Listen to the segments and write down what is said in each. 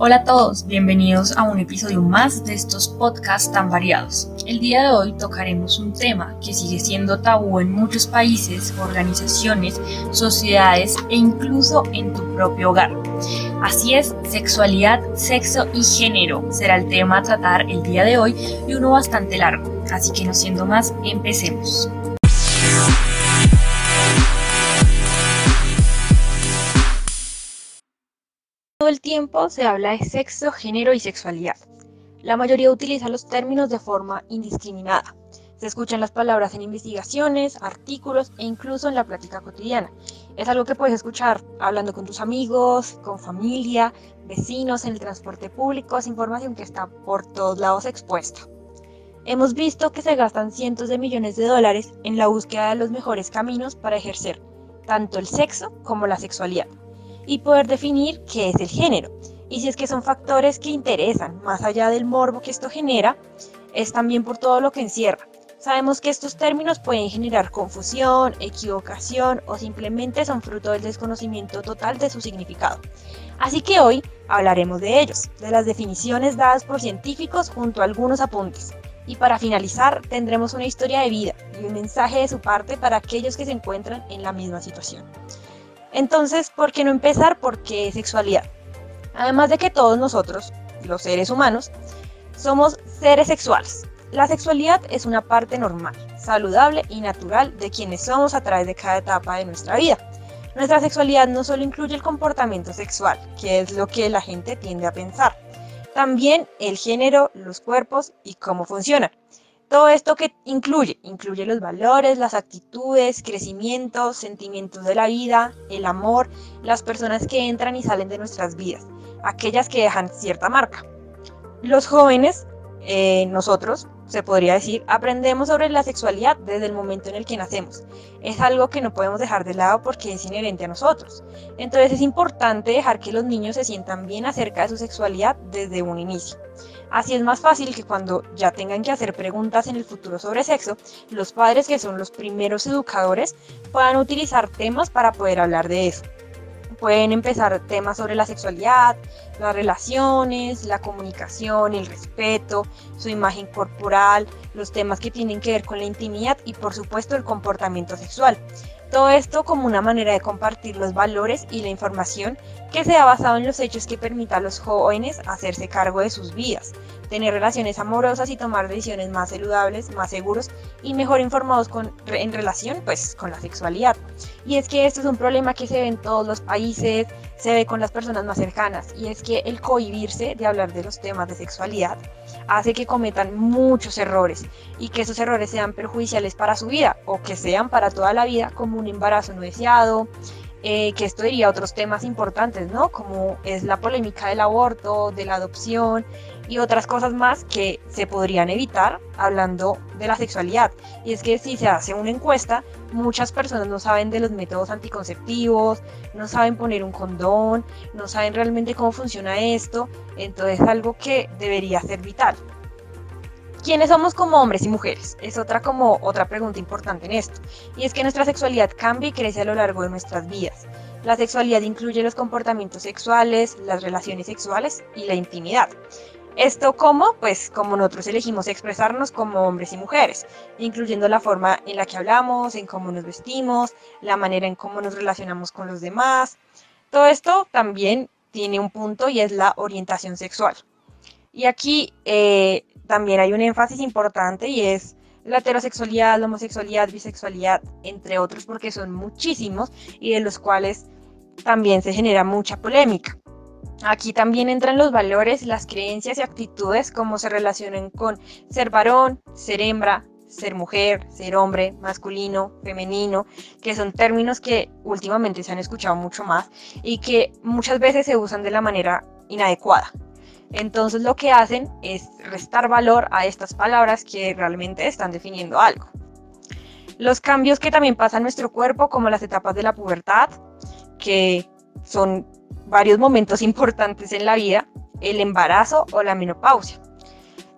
Hola a todos, bienvenidos a un episodio más de estos podcasts tan variados. El día de hoy tocaremos un tema que sigue siendo tabú en muchos países, organizaciones, sociedades e incluso en tu propio hogar. Así es, sexualidad, sexo y género será el tema a tratar el día de hoy y uno bastante largo. Así que no siendo más, empecemos. Todo el tiempo se habla de sexo, género y sexualidad. La mayoría utiliza los términos de forma indiscriminada. Se escuchan las palabras en investigaciones, artículos e incluso en la práctica cotidiana. Es algo que puedes escuchar hablando con tus amigos, con familia, vecinos, en el transporte público. Es información que está por todos lados expuesta. Hemos visto que se gastan cientos de millones de dólares en la búsqueda de los mejores caminos para ejercer tanto el sexo como la sexualidad y poder definir qué es el género. Y si es que son factores que interesan, más allá del morbo que esto genera, es también por todo lo que encierra. Sabemos que estos términos pueden generar confusión, equivocación o simplemente son fruto del desconocimiento total de su significado. Así que hoy hablaremos de ellos, de las definiciones dadas por científicos junto a algunos apuntes. Y para finalizar tendremos una historia de vida y un mensaje de su parte para aquellos que se encuentran en la misma situación. Entonces, ¿por qué no empezar por qué sexualidad? Además de que todos nosotros, los seres humanos, somos seres sexuales. La sexualidad es una parte normal, saludable y natural de quienes somos a través de cada etapa de nuestra vida. Nuestra sexualidad no solo incluye el comportamiento sexual, que es lo que la gente tiende a pensar, también el género, los cuerpos y cómo funcionan. Todo esto que incluye, incluye los valores, las actitudes, crecimientos, sentimientos de la vida, el amor, las personas que entran y salen de nuestras vidas, aquellas que dejan cierta marca. Los jóvenes, eh, nosotros, se podría decir, aprendemos sobre la sexualidad desde el momento en el que nacemos. Es algo que no podemos dejar de lado porque es inherente a nosotros. Entonces es importante dejar que los niños se sientan bien acerca de su sexualidad desde un inicio. Así es más fácil que cuando ya tengan que hacer preguntas en el futuro sobre sexo, los padres que son los primeros educadores puedan utilizar temas para poder hablar de eso. Pueden empezar temas sobre la sexualidad, las relaciones, la comunicación, el respeto, su imagen corporal, los temas que tienen que ver con la intimidad y por supuesto el comportamiento sexual. Todo esto como una manera de compartir los valores y la información que se ha basado en los hechos que permita a los jóvenes hacerse cargo de sus vidas, tener relaciones amorosas y tomar decisiones más saludables, más seguros y mejor informados en relación pues, con la sexualidad. Y es que esto es un problema que se ve en todos los países, se ve con las personas más cercanas, y es que el cohibirse de hablar de los temas de sexualidad hace que cometan muchos errores y que esos errores sean perjudiciales para su vida o que sean para toda la vida como un embarazo no deseado, eh, que esto diría otros temas importantes, ¿no? Como es la polémica del aborto, de la adopción y otras cosas más que se podrían evitar hablando de la sexualidad. Y es que si se hace una encuesta, muchas personas no saben de los métodos anticonceptivos, no saben poner un condón, no saben realmente cómo funciona esto, entonces es algo que debería ser vital. ¿Quiénes somos como hombres y mujeres? Es otra como otra pregunta importante en esto. Y es que nuestra sexualidad cambia y crece a lo largo de nuestras vidas. La sexualidad incluye los comportamientos sexuales, las relaciones sexuales y la intimidad. Esto como, pues como nosotros elegimos expresarnos como hombres y mujeres, incluyendo la forma en la que hablamos, en cómo nos vestimos, la manera en cómo nos relacionamos con los demás. Todo esto también tiene un punto y es la orientación sexual. Y aquí eh, también hay un énfasis importante y es la heterosexualidad, la homosexualidad, bisexualidad, entre otros, porque son muchísimos y de los cuales también se genera mucha polémica. Aquí también entran los valores, las creencias y actitudes, como se relacionan con ser varón, ser hembra, ser mujer, ser hombre, masculino, femenino, que son términos que últimamente se han escuchado mucho más y que muchas veces se usan de la manera inadecuada. Entonces lo que hacen es restar valor a estas palabras que realmente están definiendo algo. Los cambios que también pasan en nuestro cuerpo, como las etapas de la pubertad, que son varios momentos importantes en la vida, el embarazo o la menopausia.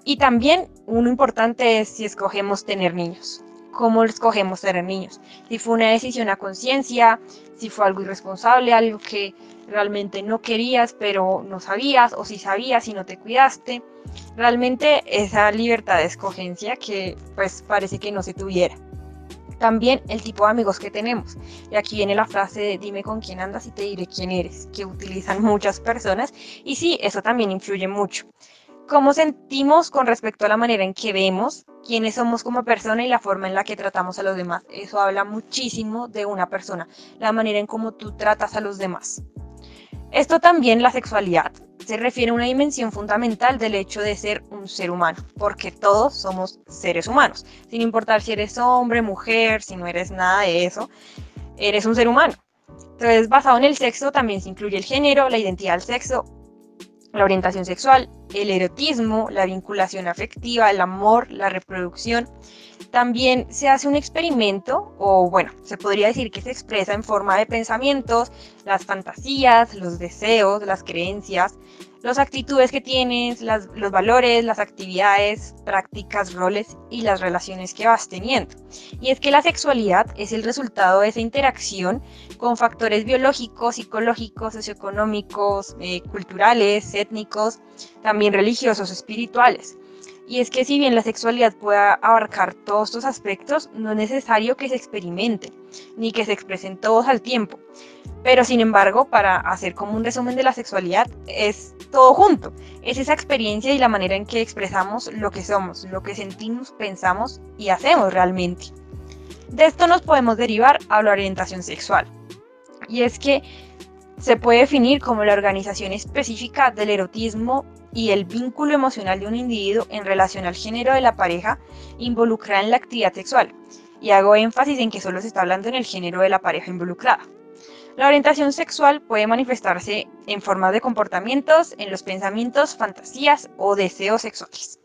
Y también uno importante es si escogemos tener niños. ¿Cómo escogemos tener niños? Si fue una decisión a conciencia, si fue algo irresponsable, algo que realmente no querías pero no sabías o si sabías y no te cuidaste. Realmente esa libertad de escogencia que pues parece que no se tuviera. También el tipo de amigos que tenemos. Y aquí viene la frase de dime con quién andas y te diré quién eres, que utilizan muchas personas. Y sí, eso también influye mucho. Cómo sentimos con respecto a la manera en que vemos, quiénes somos como persona y la forma en la que tratamos a los demás. Eso habla muchísimo de una persona, la manera en cómo tú tratas a los demás. Esto también, la sexualidad, se refiere a una dimensión fundamental del hecho de ser un ser humano, porque todos somos seres humanos, sin importar si eres hombre, mujer, si no eres nada de eso, eres un ser humano. Entonces, basado en el sexo, también se incluye el género, la identidad del sexo, la orientación sexual, el erotismo, la vinculación afectiva, el amor, la reproducción. También se hace un experimento, o bueno, se podría decir que se expresa en forma de pensamientos, las fantasías, los deseos, las creencias, las actitudes que tienes, los valores, las actividades, prácticas, roles y las relaciones que vas teniendo. Y es que la sexualidad es el resultado de esa interacción con factores biológicos, psicológicos, socioeconómicos, eh, culturales, étnicos, también religiosos, espirituales. Y es que si bien la sexualidad pueda abarcar todos estos aspectos, no es necesario que se experimenten, ni que se expresen todos al tiempo. Pero sin embargo, para hacer como un resumen de la sexualidad, es todo junto. Es esa experiencia y la manera en que expresamos lo que somos, lo que sentimos, pensamos y hacemos realmente. De esto nos podemos derivar a la orientación sexual. Y es que se puede definir como la organización específica del erotismo y el vínculo emocional de un individuo en relación al género de la pareja involucrada en la actividad sexual. Y hago énfasis en que solo se está hablando en el género de la pareja involucrada. La orientación sexual puede manifestarse en forma de comportamientos, en los pensamientos, fantasías o deseos sexuales.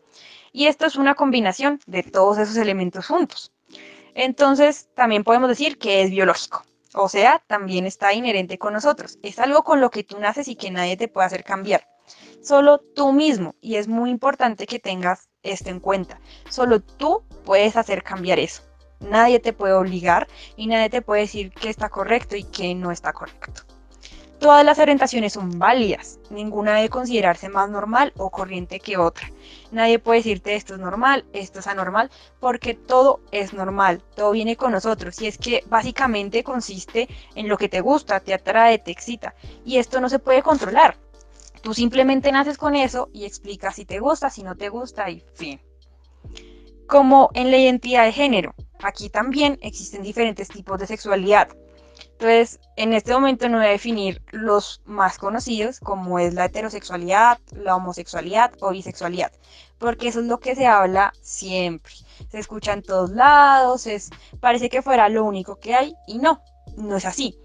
Y esto es una combinación de todos esos elementos juntos. Entonces, también podemos decir que es biológico. O sea, también está inherente con nosotros. Es algo con lo que tú naces y que nadie te puede hacer cambiar solo tú mismo. Y es muy importante que tengas esto en cuenta. Solo tú puedes hacer cambiar eso. Nadie te puede obligar y nadie te puede decir que está correcto y que no está correcto. Todas las orientaciones son válidas, ninguna debe considerarse más normal o corriente que otra. Nadie puede decirte esto es normal, esto es anormal, porque todo es normal, todo viene con nosotros. Y es que básicamente consiste en lo que te gusta, te atrae, te excita. Y esto no se puede controlar. Tú simplemente naces con eso y explicas si te gusta, si no te gusta y fin. Como en la identidad de género, aquí también existen diferentes tipos de sexualidad. Entonces, en este momento no voy a definir los más conocidos, como es la heterosexualidad, la homosexualidad o bisexualidad, porque eso es lo que se habla siempre. Se escucha en todos lados, es, parece que fuera lo único que hay y no, no es así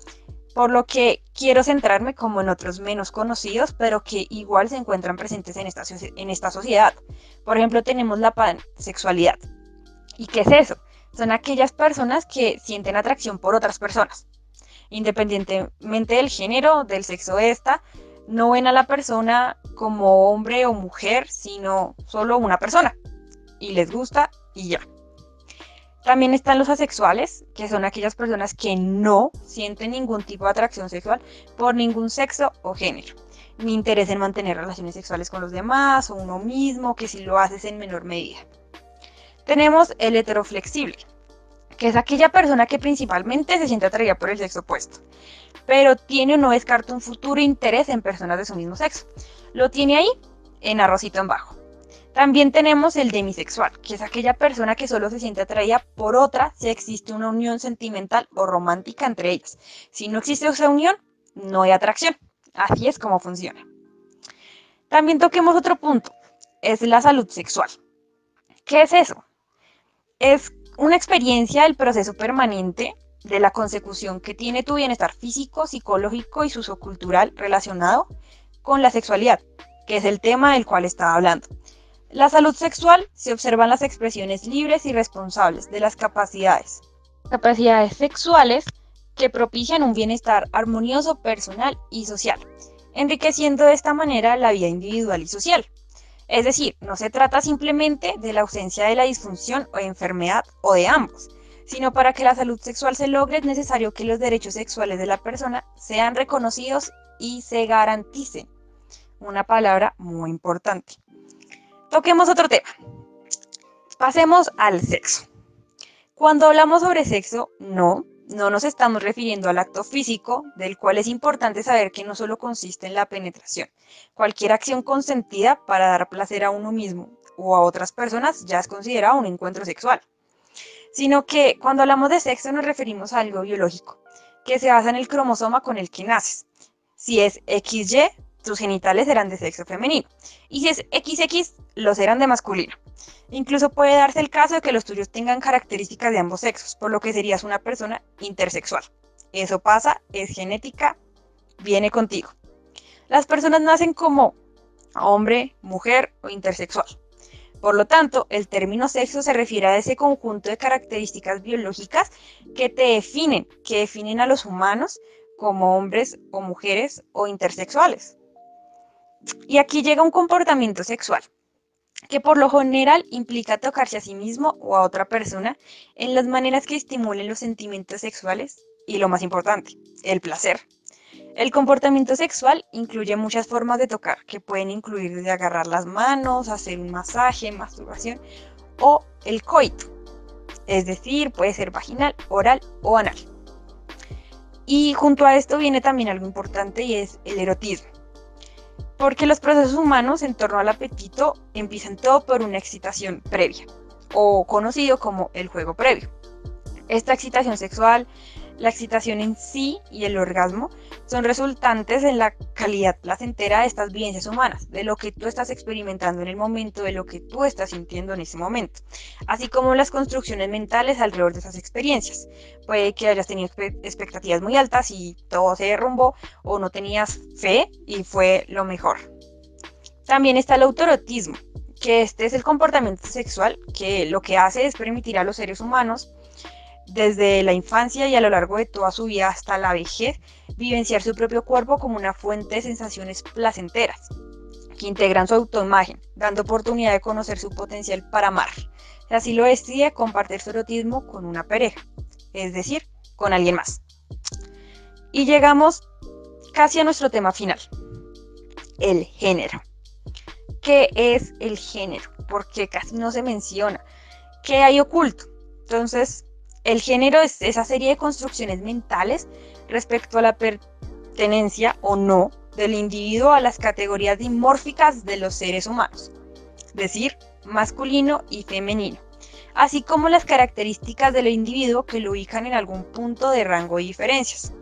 por lo que quiero centrarme como en otros menos conocidos, pero que igual se encuentran presentes en esta, en esta sociedad. Por ejemplo, tenemos la pansexualidad. ¿Y qué es eso? Son aquellas personas que sienten atracción por otras personas. Independientemente del género, del sexo de esta, no ven a la persona como hombre o mujer, sino solo una persona. Y les gusta y ya. También están los asexuales, que son aquellas personas que no sienten ningún tipo de atracción sexual por ningún sexo o género, ni interés en mantener relaciones sexuales con los demás o uno mismo, que si lo haces en menor medida. Tenemos el heteroflexible, que es aquella persona que principalmente se siente atraída por el sexo opuesto, pero tiene o no descarta un futuro interés en personas de su mismo sexo. Lo tiene ahí en arrocito en bajo. También tenemos el demisexual, que es aquella persona que solo se siente atraída por otra si existe una unión sentimental o romántica entre ellas. Si no existe esa unión, no hay atracción. Así es como funciona. También toquemos otro punto, es la salud sexual. ¿Qué es eso? Es una experiencia del proceso permanente de la consecución que tiene tu bienestar físico, psicológico y sociocultural relacionado con la sexualidad, que es el tema del cual estaba hablando. La salud sexual se observan las expresiones libres y responsables de las capacidades. Capacidades sexuales que propician un bienestar armonioso personal y social, enriqueciendo de esta manera la vida individual y social. Es decir, no se trata simplemente de la ausencia de la disfunción o enfermedad o de ambos, sino para que la salud sexual se logre es necesario que los derechos sexuales de la persona sean reconocidos y se garanticen. Una palabra muy importante. Toquemos otro tema. Pasemos al sexo. Cuando hablamos sobre sexo, no, no nos estamos refiriendo al acto físico, del cual es importante saber que no solo consiste en la penetración. Cualquier acción consentida para dar placer a uno mismo o a otras personas ya es considerado un encuentro sexual. Sino que cuando hablamos de sexo nos referimos a algo biológico, que se basa en el cromosoma con el que naces. Si es XY, tus genitales serán de sexo femenino. Y si es XX, los serán de masculino. Incluso puede darse el caso de que los tuyos tengan características de ambos sexos, por lo que serías una persona intersexual. Eso pasa, es genética, viene contigo. Las personas nacen como hombre, mujer o intersexual. Por lo tanto, el término sexo se refiere a ese conjunto de características biológicas que te definen, que definen a los humanos como hombres o mujeres o intersexuales. Y aquí llega un comportamiento sexual, que por lo general implica tocarse a sí mismo o a otra persona en las maneras que estimulen los sentimientos sexuales y lo más importante, el placer. El comportamiento sexual incluye muchas formas de tocar, que pueden incluir desde agarrar las manos, hacer un masaje, masturbación o el coito, es decir, puede ser vaginal, oral o anal. Y junto a esto viene también algo importante y es el erotismo porque los procesos humanos en torno al apetito empiezan todo por una excitación previa, o conocido como el juego previo. Esta excitación sexual, la excitación en sí y el orgasmo son resultantes en la calidad placentera de estas vivencias humanas, de lo que tú estás experimentando en el momento, de lo que tú estás sintiendo en ese momento, así como las construcciones mentales alrededor de esas experiencias. Puede que hayas tenido expectativas muy altas y todo se derrumbó, o no tenías fe y fue lo mejor. También está el autorotismo, que este es el comportamiento sexual que lo que hace es permitir a los seres humanos desde la infancia y a lo largo de toda su vida hasta la vejez, vivenciar su propio cuerpo como una fuente de sensaciones placenteras, que integran su autoimagen, dando oportunidad de conocer su potencial para amar. Así lo decide, compartir su erotismo con una pareja, es decir, con alguien más. Y llegamos casi a nuestro tema final, el género. ¿Qué es el género? Porque casi no se menciona. ¿Qué hay oculto? Entonces, el género es esa serie de construcciones mentales respecto a la pertenencia o no del individuo a las categorías dimórficas de los seres humanos, es decir, masculino y femenino, así como las características del individuo que lo ubican en algún punto de rango de diferencias.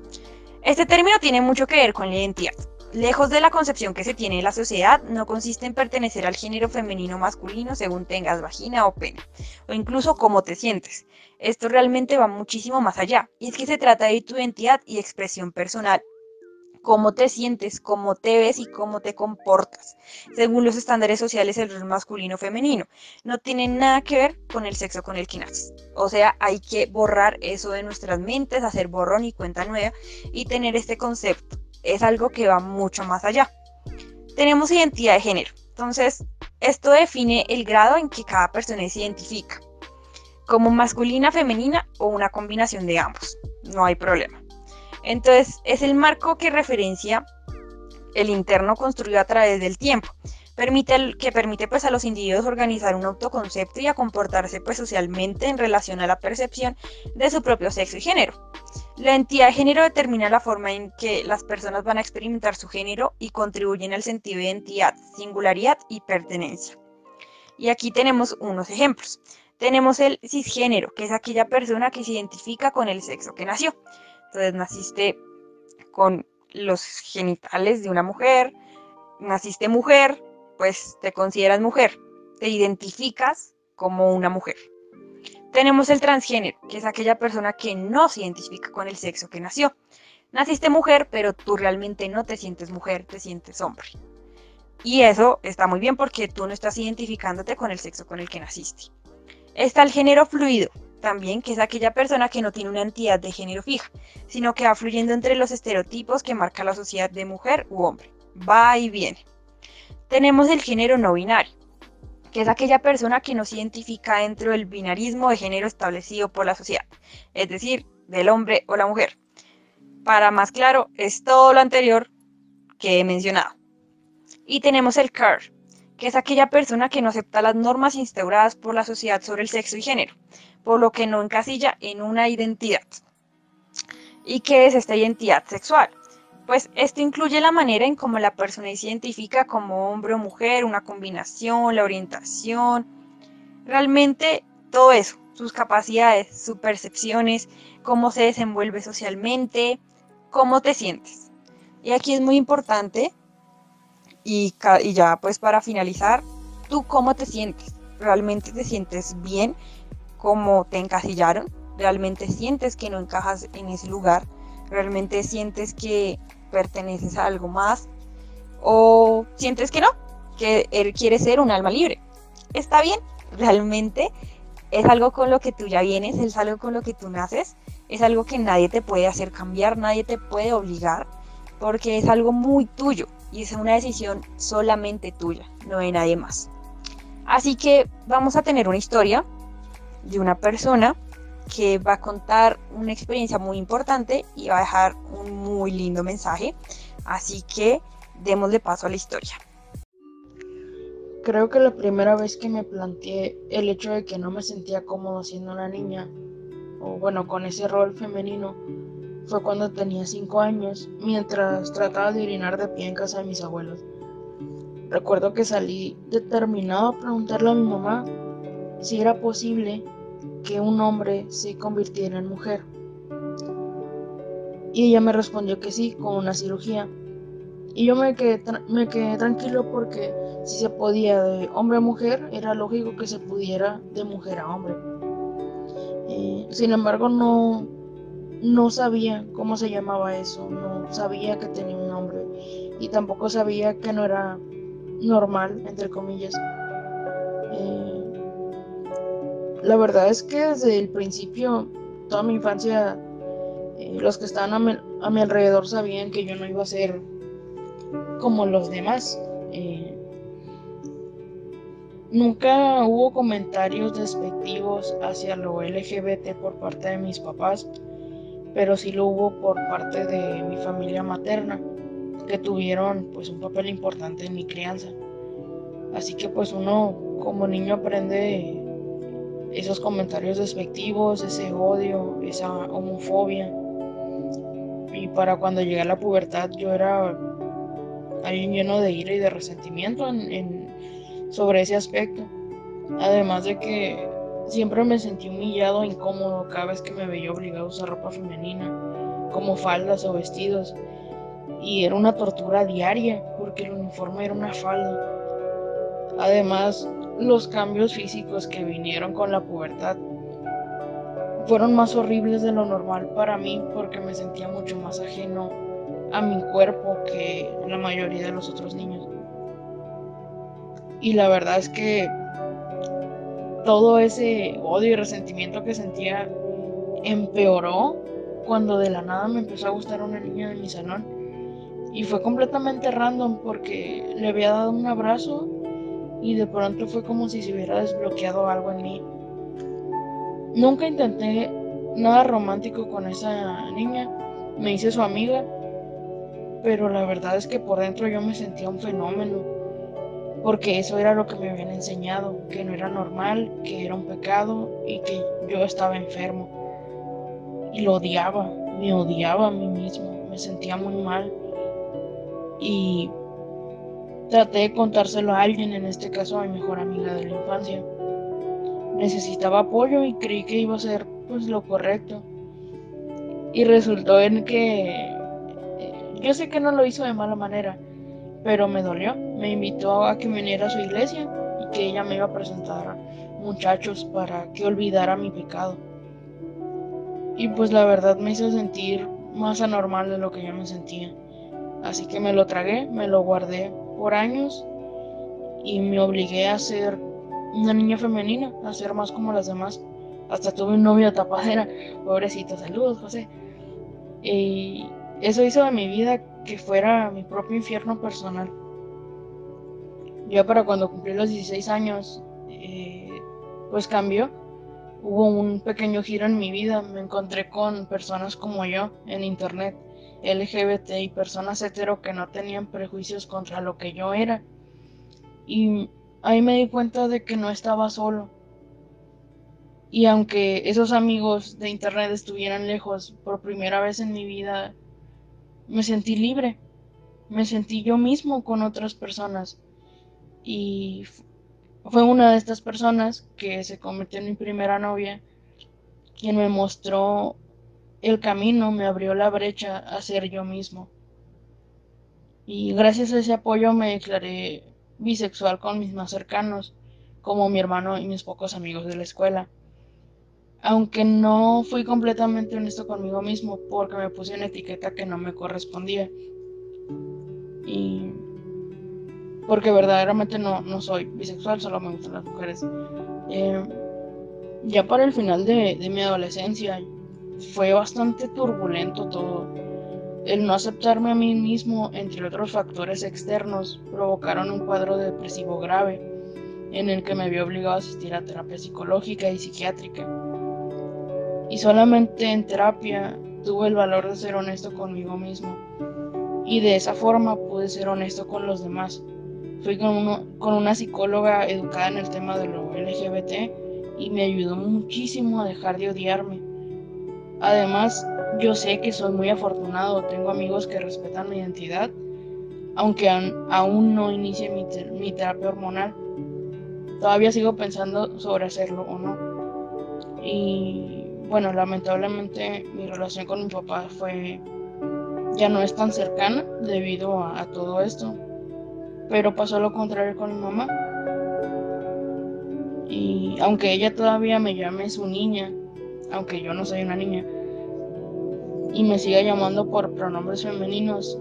Este término tiene mucho que ver con la identidad. Lejos de la concepción que se tiene de la sociedad, no consiste en pertenecer al género femenino o masculino según tengas vagina o pene, o incluso cómo te sientes. Esto realmente va muchísimo más allá, y es que se trata de tu identidad y expresión personal, cómo te sientes, cómo te ves y cómo te comportas, según los estándares sociales del rol masculino o femenino. No tiene nada que ver con el sexo con el que naces. O sea, hay que borrar eso de nuestras mentes, hacer borrón y cuenta nueva y tener este concepto es algo que va mucho más allá. Tenemos identidad de género. Entonces, esto define el grado en que cada persona se identifica, como masculina, femenina o una combinación de ambos. No hay problema. Entonces, es el marco que referencia el interno construido a través del tiempo, permite que permite pues a los individuos organizar un autoconcepto y a comportarse pues socialmente en relación a la percepción de su propio sexo y género. La entidad de género determina la forma en que las personas van a experimentar su género y contribuyen al sentido de identidad, singularidad y pertenencia. Y aquí tenemos unos ejemplos. Tenemos el cisgénero, que es aquella persona que se identifica con el sexo que nació. Entonces naciste con los genitales de una mujer, naciste mujer, pues te consideras mujer, te identificas como una mujer. Tenemos el transgénero, que es aquella persona que no se identifica con el sexo que nació. Naciste mujer, pero tú realmente no te sientes mujer, te sientes hombre. Y eso está muy bien porque tú no estás identificándote con el sexo con el que naciste. Está el género fluido, también, que es aquella persona que no tiene una entidad de género fija, sino que va fluyendo entre los estereotipos que marca la sociedad de mujer u hombre. Va y viene. Tenemos el género no binario, que es aquella persona que no se identifica dentro del binarismo de género establecido por la sociedad, es decir, del hombre o la mujer. Para más claro, es todo lo anterior, que he mencionado. Y tenemos el CAR, que es aquella persona que no acepta las normas instauradas por la sociedad sobre el sexo y género, por lo que no encasilla en una identidad. ¿Y qué es esta identidad sexual? Pues esto incluye la manera en cómo la persona se identifica como hombre o mujer, una combinación, la orientación, realmente todo eso, sus capacidades, sus percepciones, cómo se desenvuelve socialmente, cómo te sientes. Y aquí es muy importante, y, ya pues para finalizar, tú cómo te sientes. ¿Realmente te sientes bien como te encasillaron? ¿Realmente sientes que no encajas en ese lugar? ¿Realmente sientes que perteneces a algo más? ¿O sientes que no? Que él quiere ser un alma libre. Está bien, realmente es algo con lo que tú ya vienes, es algo con lo que tú naces, es algo que nadie te puede hacer cambiar, nadie te puede obligar, porque es algo muy tuyo y es una decisión solamente tuya, no de nadie más. Así que vamos a tener una historia de una persona que va a contar una experiencia muy importante y va a dejar un muy lindo mensaje. Así que démosle paso a la historia. Creo que la primera vez que me planteé el hecho de que no me sentía cómodo siendo una niña, o bueno, con ese rol femenino, fue cuando tenía 5 años, mientras trataba de orinar de pie en casa de mis abuelos. Recuerdo que salí determinado a preguntarle a mi mamá si era posible que un hombre se convirtiera en mujer. Y ella me respondió que sí, con una cirugía. Y yo me quedé, me quedé tranquilo porque si se podía de hombre a mujer, era lógico que se pudiera de mujer a hombre. Sin embargo, no, no sabía cómo se llamaba eso, no sabía que tenía un nombre y tampoco sabía que no era normal, entre comillas. Eh, la verdad es que desde el principio, toda mi infancia, eh, los que estaban a mi, a mi, alrededor sabían que yo no iba a ser como los demás. Nunca hubo comentarios despectivos hacia lo LGBT por parte de mis papás, pero sí lo hubo por parte de mi familia materna, que tuvieron pues un papel importante en mi crianza. Así que pues uno como niño aprende esos comentarios despectivos, ese odio, esa homofobia. Y para cuando llegué a la pubertad yo era alguien lleno de ira y de resentimiento en sobre ese aspecto. Además de que siempre me sentí humillado incómodo cada vez que me veía obligado a usar ropa femenina, como faldas o vestidos. Y era una tortura diaria porque el uniforme era una falda. Además, los cambios físicos que vinieron con la pubertad fueron más horribles de lo normal para mí porque me sentía mucho más ajeno a mi cuerpo que la mayoría de los otros niños. Y la verdad es que todo ese odio y resentimiento que sentía empeoró cuando de la nada me empezó a gustar una niña de mi salón. Y fue completamente random porque le había dado un abrazo y de pronto fue como si se hubiera desbloqueado algo en mí. Nunca intenté nada romántico con esa niña, me hice su amiga, pero la verdad es que por dentro yo me sentía un fenómeno porque eso era lo que me habían enseñado, que no era normal, que era un pecado y que yo estaba enfermo. Y lo odiaba, me odiaba a mí mismo, me sentía muy mal. Y traté de contárselo a alguien, en este caso a mi mejor amiga de la infancia. Necesitaba apoyo y creí que iba a ser pues lo correcto. Y resultó en que eh, yo sé que no lo hizo de mala manera, pero me dolió. Me invitó a que viniera a su iglesia y que ella me iba a presentar muchachos para que olvidara mi pecado. Y pues la verdad me hizo sentir más anormal de lo que yo me sentía. Así que me lo tragué, me lo guardé por años y me obligué a ser una niña femenina, a ser más como las demás. Hasta tuve un novio de tapadera, pobrecito, saludos José. Y eso hizo de mi vida que fuera mi propio infierno personal. Ya para cuando cumplí los 16 años, eh, pues cambió. Hubo un pequeño giro en mi vida. Me encontré con personas como yo en internet LGBT y personas hetero que no tenían prejuicios contra lo que yo era. Y ahí me di cuenta de que no estaba solo. Y aunque esos amigos de internet estuvieran lejos por primera vez en mi vida, me sentí libre. Me sentí yo mismo con otras personas. Y fue una de estas personas que se convirtió en mi primera novia quien me mostró el camino, me abrió la brecha a ser yo mismo. Y gracias a ese apoyo me declaré bisexual con mis más cercanos, como mi hermano y mis pocos amigos de la escuela. Aunque no fui completamente honesto conmigo mismo porque me puse una etiqueta que no me correspondía. Y porque verdaderamente no, no soy bisexual, solo me gustan las mujeres. Eh, ya para el final de, mi adolescencia fue bastante turbulento todo. El no aceptarme a mí mismo, entre otros factores externos, provocaron un cuadro depresivo grave, en el que me vi obligado a asistir a terapia psicológica y psiquiátrica. Y solamente en terapia tuve el valor de ser honesto conmigo mismo. Y de esa forma pude ser honesto con los demás. Fui con, con una psicóloga educada en el tema de lo LGBT y me ayudó muchísimo a dejar de odiarme. Además, yo sé que soy muy afortunado, tengo amigos que respetan mi identidad, aunque aún no inicie mi, terapia hormonal. Todavía sigo pensando sobre hacerlo o no. Y bueno, lamentablemente mi relación con mi papá fue ya no es tan cercana debido a todo esto. Pero pasó lo contrario con mi mamá y aunque ella todavía me llame su niña, aunque yo no soy una niña, y me siga llamando por pronombres femeninos,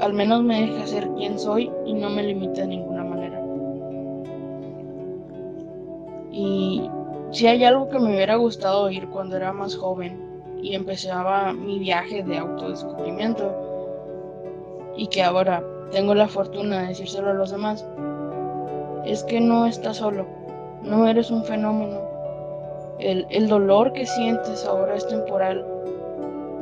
al menos me deja ser quien soy y no me limita de ninguna manera. Y si hay algo que me hubiera gustado oír cuando era más joven y empezaba mi viaje de autodescubrimiento y que ahora tengo la fortuna de decírselo a los demás, es que no estás solo no eres un fenómeno. El, dolor que sientes ahora es temporal.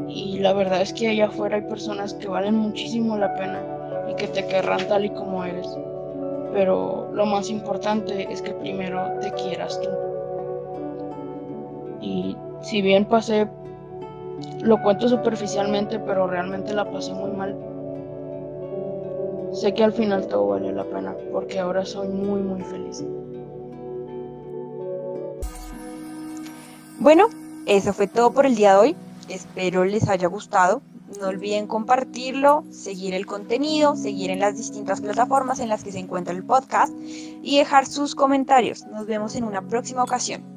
Y la verdad es que allá afuera hay personas que valen muchísimo la pena y que te querrán tal y como eres. Pero lo más importante es que primero te quieras tú. Y si bien pasé, lo cuento superficialmente, pero realmente la pasé muy mal. Sé que al final todo valió la pena porque ahora soy muy muy feliz. Bueno, eso fue todo por el día de hoy. Espero les haya gustado. No olviden compartirlo, seguir el contenido, seguir en las distintas plataformas en las que se encuentra el podcast y dejar sus comentarios. Nos vemos en una próxima ocasión.